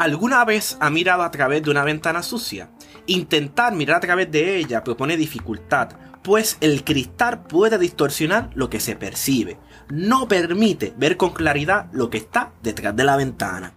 ¿Alguna vez ha mirado a través de una ventana sucia? Intentar mirar a través de ella propone dificultad, pues el cristal puede distorsionar lo que se percibe. No permite ver con claridad lo que está detrás de la ventana.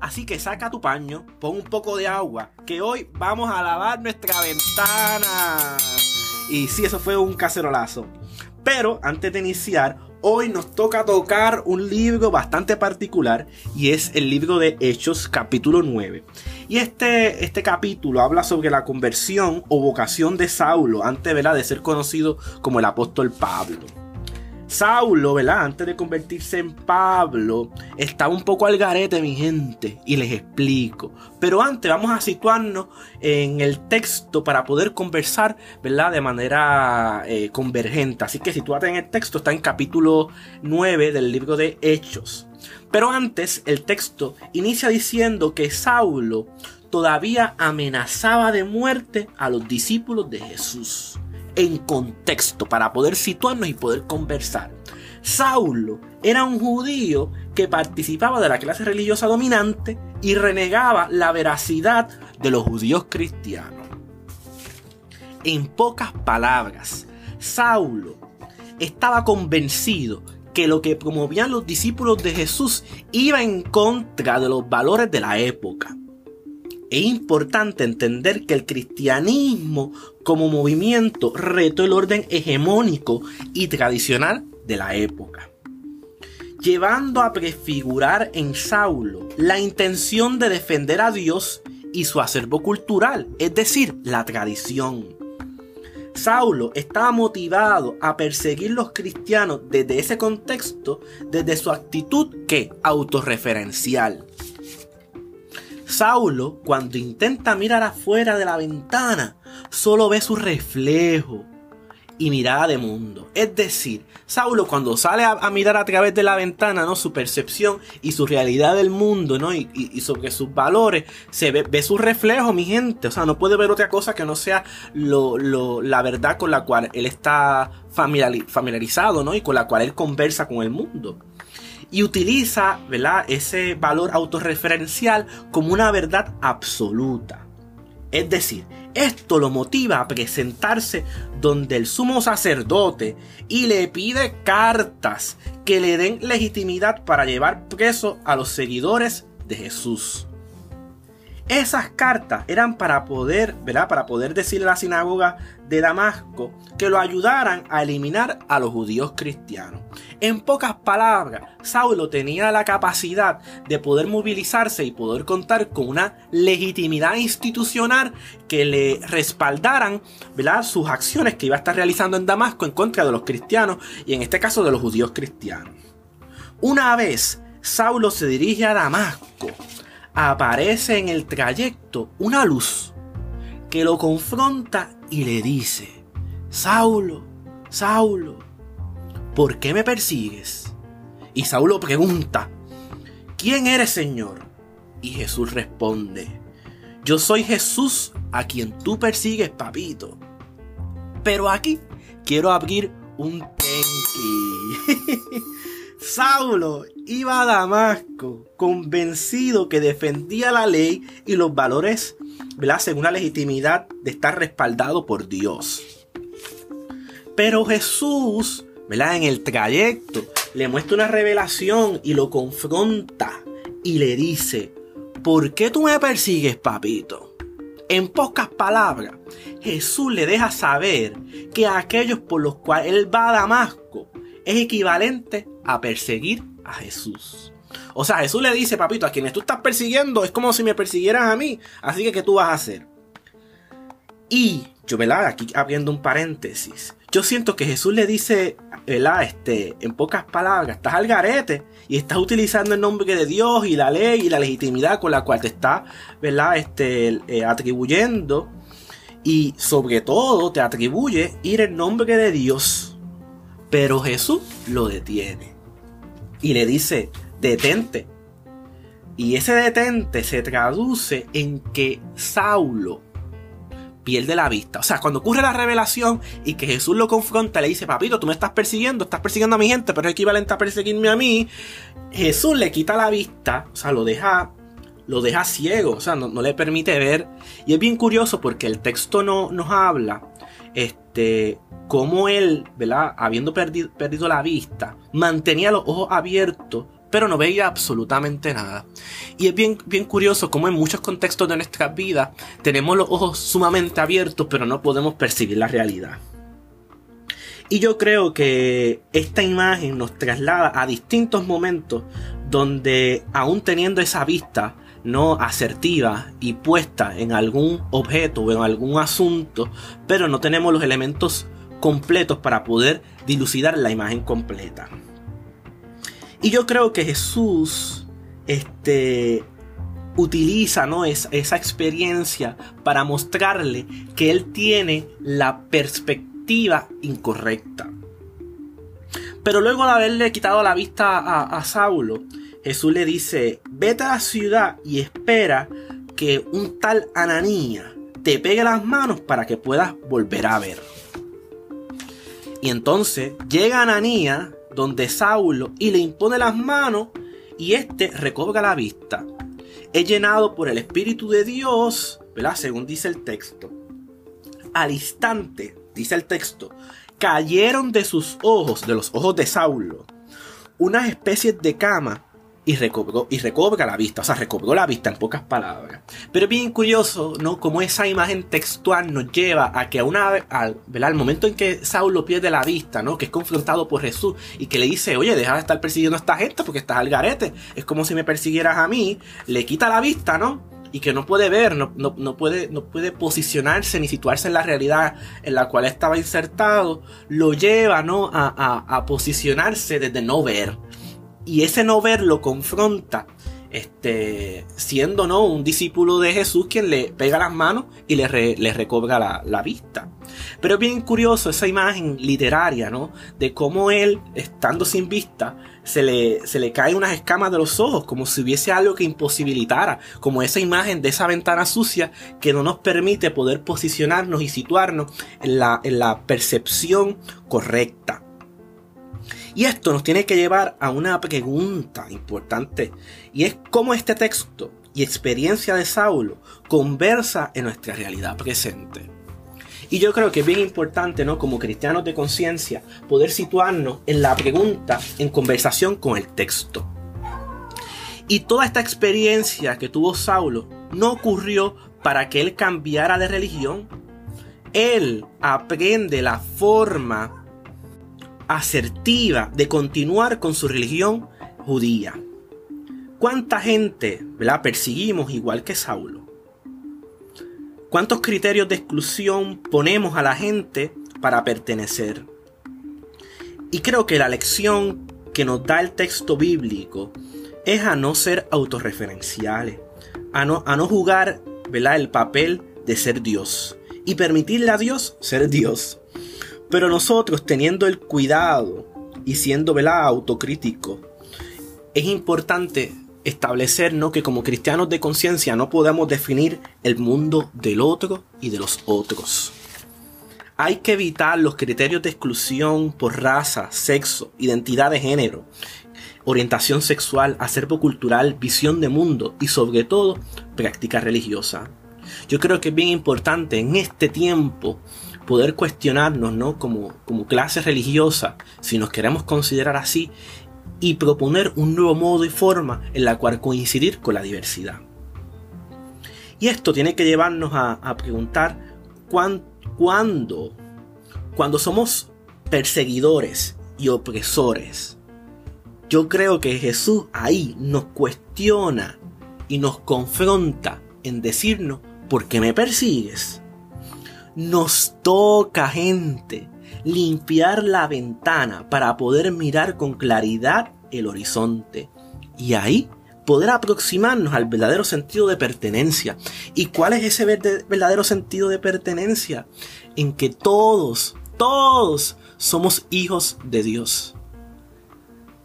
Así que saca tu paño, pon un poco de agua, que hoy vamos a lavar nuestra ventana. Y sí, eso fue un cacerolazo. Pero antes de iniciar, hoy nos toca tocar un libro bastante particular y es el libro de Hechos capítulo 9. Y este, este capítulo habla sobre la conversión o vocación de Saulo antes de ser conocido como el apóstol Pablo. Saulo, ¿verdad? Antes de convertirse en Pablo, estaba un poco al garete, mi gente, y les explico. Pero antes vamos a situarnos en el texto para poder conversar, ¿verdad? De manera eh, convergente. Así que situate en el texto, está en capítulo 9 del libro de Hechos. Pero antes, el texto inicia diciendo que Saulo todavía amenazaba de muerte a los discípulos de Jesús en contexto para poder situarnos y poder conversar. Saulo era un judío que participaba de la clase religiosa dominante y renegaba la veracidad de los judíos cristianos. En pocas palabras, Saulo estaba convencido que lo que promovían los discípulos de Jesús iba en contra de los valores de la época. Es importante entender que el cristianismo como movimiento retó el orden hegemónico y tradicional de la época, llevando a prefigurar en Saulo la intención de defender a Dios y su acervo cultural, es decir, la tradición. Saulo estaba motivado a perseguir los cristianos desde ese contexto, desde su actitud que autorreferencial. Saulo, cuando intenta mirar afuera de la ventana, solo ve su reflejo y mirada de mundo. Es decir, Saulo cuando sale a, mirar a través de la ventana, ¿no? Su percepción y su realidad del mundo, ¿no? Y, sobre sus valores, se ve, su reflejo, mi gente. O sea, no puede ver otra cosa que no sea la verdad con la cual él está familiarizado, ¿no? Y con la cual él conversa con el mundo y utiliza ¿verdad? ese valor autorreferencial como una verdad absoluta. Es decir, esto lo motiva a presentarse donde el sumo sacerdote y le pide cartas que le den legitimidad para llevar preso a los seguidores de Jesús. Esas cartas eran para poder, ¿verdad? Para poder decirle a la sinagoga de Damasco que lo ayudaran a eliminar a los judíos cristianos. En pocas palabras, Saulo tenía la capacidad de poder movilizarse y poder contar con una legitimidad institucional que le respaldaran ¿verdad? sus acciones que iba a estar realizando en Damasco en contra de los cristianos y en este caso de los judíos cristianos. Una vez Saulo se dirige a Damasco, aparece en el trayecto una luz que lo confronta y le dice, Saulo, Saulo, ¿por qué me persigues? Y Saulo pregunta, ¿quién eres Señor? Y Jesús responde, yo soy Jesús a quien tú persigues, papito. Pero aquí quiero abrir un tenki. Saulo iba a Damasco convencido que defendía la ley y los valores, ¿verdad? según la legitimidad de estar respaldado por Dios. Pero Jesús, ¿verdad? en el trayecto, le muestra una revelación y lo confronta y le dice, ¿por qué tú me persigues, papito? En pocas palabras, Jesús le deja saber que aquellos por los cuales él va a Damasco es equivalente a perseguir a Jesús. O sea, Jesús le dice, papito, a quienes tú estás persiguiendo es como si me persiguieran a mí. Así que, ¿qué tú vas a hacer? Y yo, ¿verdad? Aquí abriendo un paréntesis. Yo siento que Jesús le dice, ¿verdad? Este, en pocas palabras, estás al garete y estás utilizando el nombre de Dios y la ley y la legitimidad con la cual te está, ¿verdad? Este, eh, atribuyendo. Y sobre todo te atribuye ir en nombre de Dios pero Jesús lo detiene y le dice, detente. Y ese detente se traduce en que Saulo pierde la vista. O sea, cuando ocurre la revelación y que Jesús lo confronta, le dice, papito, tú me estás persiguiendo, estás persiguiendo a mi gente, pero es equivalente a perseguirme a mí. Jesús le quita la vista, o sea, lo deja lo deja ciego, o sea, no, le permite ver. Y es bien curioso porque el texto no, nos habla, este, cómo él, ¿verdad? Habiendo perdido, perdido la vista, mantenía los ojos abiertos, pero no veía absolutamente nada. Y es bien, bien curioso cómo en muchos contextos de nuestra vida tenemos los ojos sumamente abiertos, pero no podemos percibir la realidad. Y yo creo que esta imagen nos traslada a distintos momentos donde aún teniendo esa vista no asertiva y puesta en algún objeto o en algún asunto, pero no tenemos los elementos completos para poder dilucidar la imagen completa. Y yo creo que Jesús este, utiliza ¿no? esa experiencia para mostrarle que él tiene la perspectiva incorrecta. Pero luego de haberle quitado la vista a, Saulo, Jesús le dice, vete a la ciudad y espera que un tal Ananía te pegue las manos para que puedas volver a ver. Y entonces llega Ananía donde Saulo y le impone las manos y éste recobra la vista. Es llenado por el Espíritu de Dios, ¿verdad? Según dice el texto. Al instante, dice el texto, cayeron de sus ojos, de los ojos de Saulo, unas especies de cama y recobró, y recobra la vista, o sea, recobró la vista en pocas palabras. Pero es bien curioso, ¿no? Como esa imagen textual nos lleva a que a una al, al momento en que Saulo pierde la vista, ¿no? Que es confrontado por Jesús y que le dice, oye, deja de estar persiguiendo a esta gente porque estás al garete. Es como si me persiguieras a mí, le quita la vista, ¿no? y que no puede ver, no, no, puede, no puede posicionarse ni situarse en la realidad en la cual estaba insertado, lo lleva ¿no? a, a, posicionarse desde no ver. Y ese no ver lo confronta este, siendo ¿no? un discípulo de Jesús quien le pega las manos y le, recobra la, la, vista. Pero es bien curioso esa imagen literaria, ¿no? De cómo él, estando sin vista, se le, se le caen unas escamas de los ojos, como si hubiese algo que imposibilitara, como esa imagen de esa ventana sucia que no nos permite poder posicionarnos y situarnos en la, en la percepción correcta. Y esto nos tiene que llevar a una pregunta importante, y es cómo este texto y experiencia de Saulo conversa en nuestra realidad presente. Y yo creo que es bien importante, ¿no? Como cristianos de conciencia, poder situarnos en la pregunta en conversación con el texto. Y toda esta experiencia que tuvo Saulo no ocurrió para que él cambiara de religión. Él aprende la forma asertiva de continuar con su religión judía. ¿Cuánta gente la perseguimos igual que Saulo? ¿Cuántos criterios de exclusión ponemos a la gente para pertenecer? Y creo que la lección que nos da el texto bíblico es a no ser autorreferenciales, a no, a no jugar el papel de ser Dios y permitirle a Dios ser Dios. Pero nosotros teniendo el cuidado y siendo ¿verdad? autocrítico, es importante establecer que como cristianos de conciencia no podemos definir el mundo del otro y de los otros. Hay que evitar los criterios de exclusión por raza, sexo, identidad de género, orientación sexual, acervo cultural, visión de mundo y sobre todo práctica religiosa. Yo creo que es bien importante en este tiempo poder cuestionarnos, ¿no? Como, como clase religiosa, si nos queremos considerar así, y proponer un nuevo modo y forma en la cual coincidir con la diversidad. Y esto tiene que llevarnos a, preguntar cuándo, cuando somos perseguidores y opresores, yo creo que Jesús ahí nos cuestiona y nos confronta en decirnos, ¿por qué me persigues? Nos toca, gente, limpiar la ventana para poder mirar con claridad el horizonte. Y ahí poder aproximarnos al verdadero sentido de pertenencia. ¿Y cuál es ese verdadero sentido de pertenencia? En que todos, todos somos hijos de Dios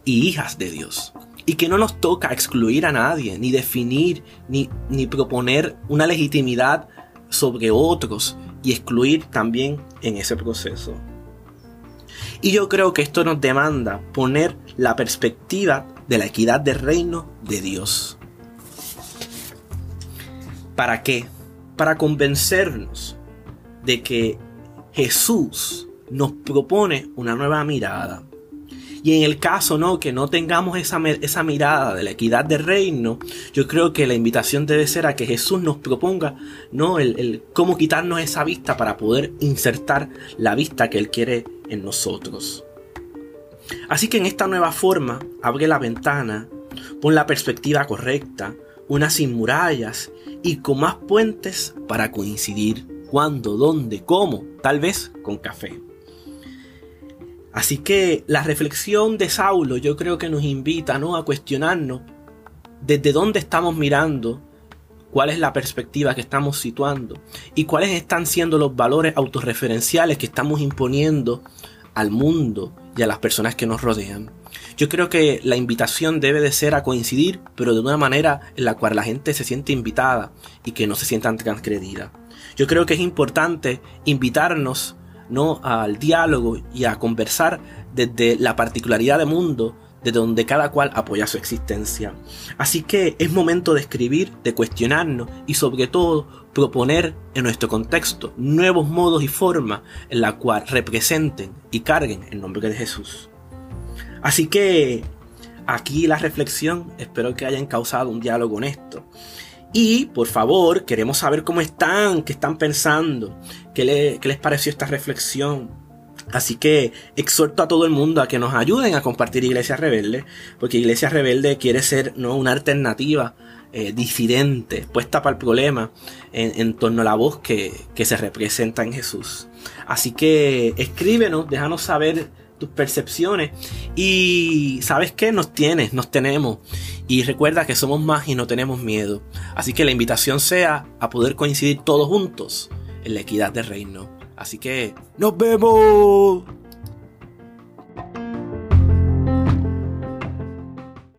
y hijas de Dios. Y que no nos toca excluir a nadie, ni definir, ni, ni proponer una legitimidad sobre otros, y excluir también en ese proceso. Y yo creo que esto nos demanda poner la perspectiva de la equidad del reino de Dios. ¿Para qué? Para convencernos de que Jesús nos propone una nueva mirada. Y en el caso, ¿no? Que no tengamos esa, esa mirada de la equidad del reino, yo creo que la invitación debe ser a que Jesús nos proponga, ¿no? El, el cómo quitarnos esa vista para poder insertar la vista que Él quiere en nosotros. Así que en esta nueva forma, abre la ventana, pon la perspectiva correcta, una sin murallas y con más puentes para coincidir. ¿Cuándo? ¿Dónde? ¿Cómo? Tal vez con café. Así que la reflexión de Saulo yo creo que nos invita ¿no? a cuestionarnos desde dónde estamos mirando, cuál es la perspectiva que estamos situando y cuáles están siendo los valores autorreferenciales que estamos imponiendo al mundo y a las personas que nos rodean. Yo creo que la invitación debe de ser a coincidir, pero de una manera en la cual la gente se siente invitada y que no se sientan transgredida. Yo creo que es importante invitarnos ¿no? al diálogo y a conversar desde la particularidad del mundo, de donde cada cual apoya su existencia. Así que es momento de escribir, de cuestionarnos y sobre todo proponer en nuestro contexto nuevos modos y formas en la cual representen y carguen el nombre de Jesús. Así que aquí la reflexión, espero que hayan causado un diálogo honesto. Y por favor, queremos saber cómo están, qué están pensando, qué, les pareció esta reflexión. Así que exhorto a todo el mundo a que nos ayuden a compartir Iglesia Rebelde, porque Iglesia Rebelde quiere ser ¿no? una alternativa eh, disidente, puesta para el problema en, torno a la voz que, que se representa en Jesús. Así que escríbenos, déjanos saber tus percepciones. Y sabes que nos tienes, nos tenemos. Y recuerda que somos más y no tenemos miedo. Así que la invitación sea a poder coincidir todos juntos en la equidad del reino. Así que nos vemos.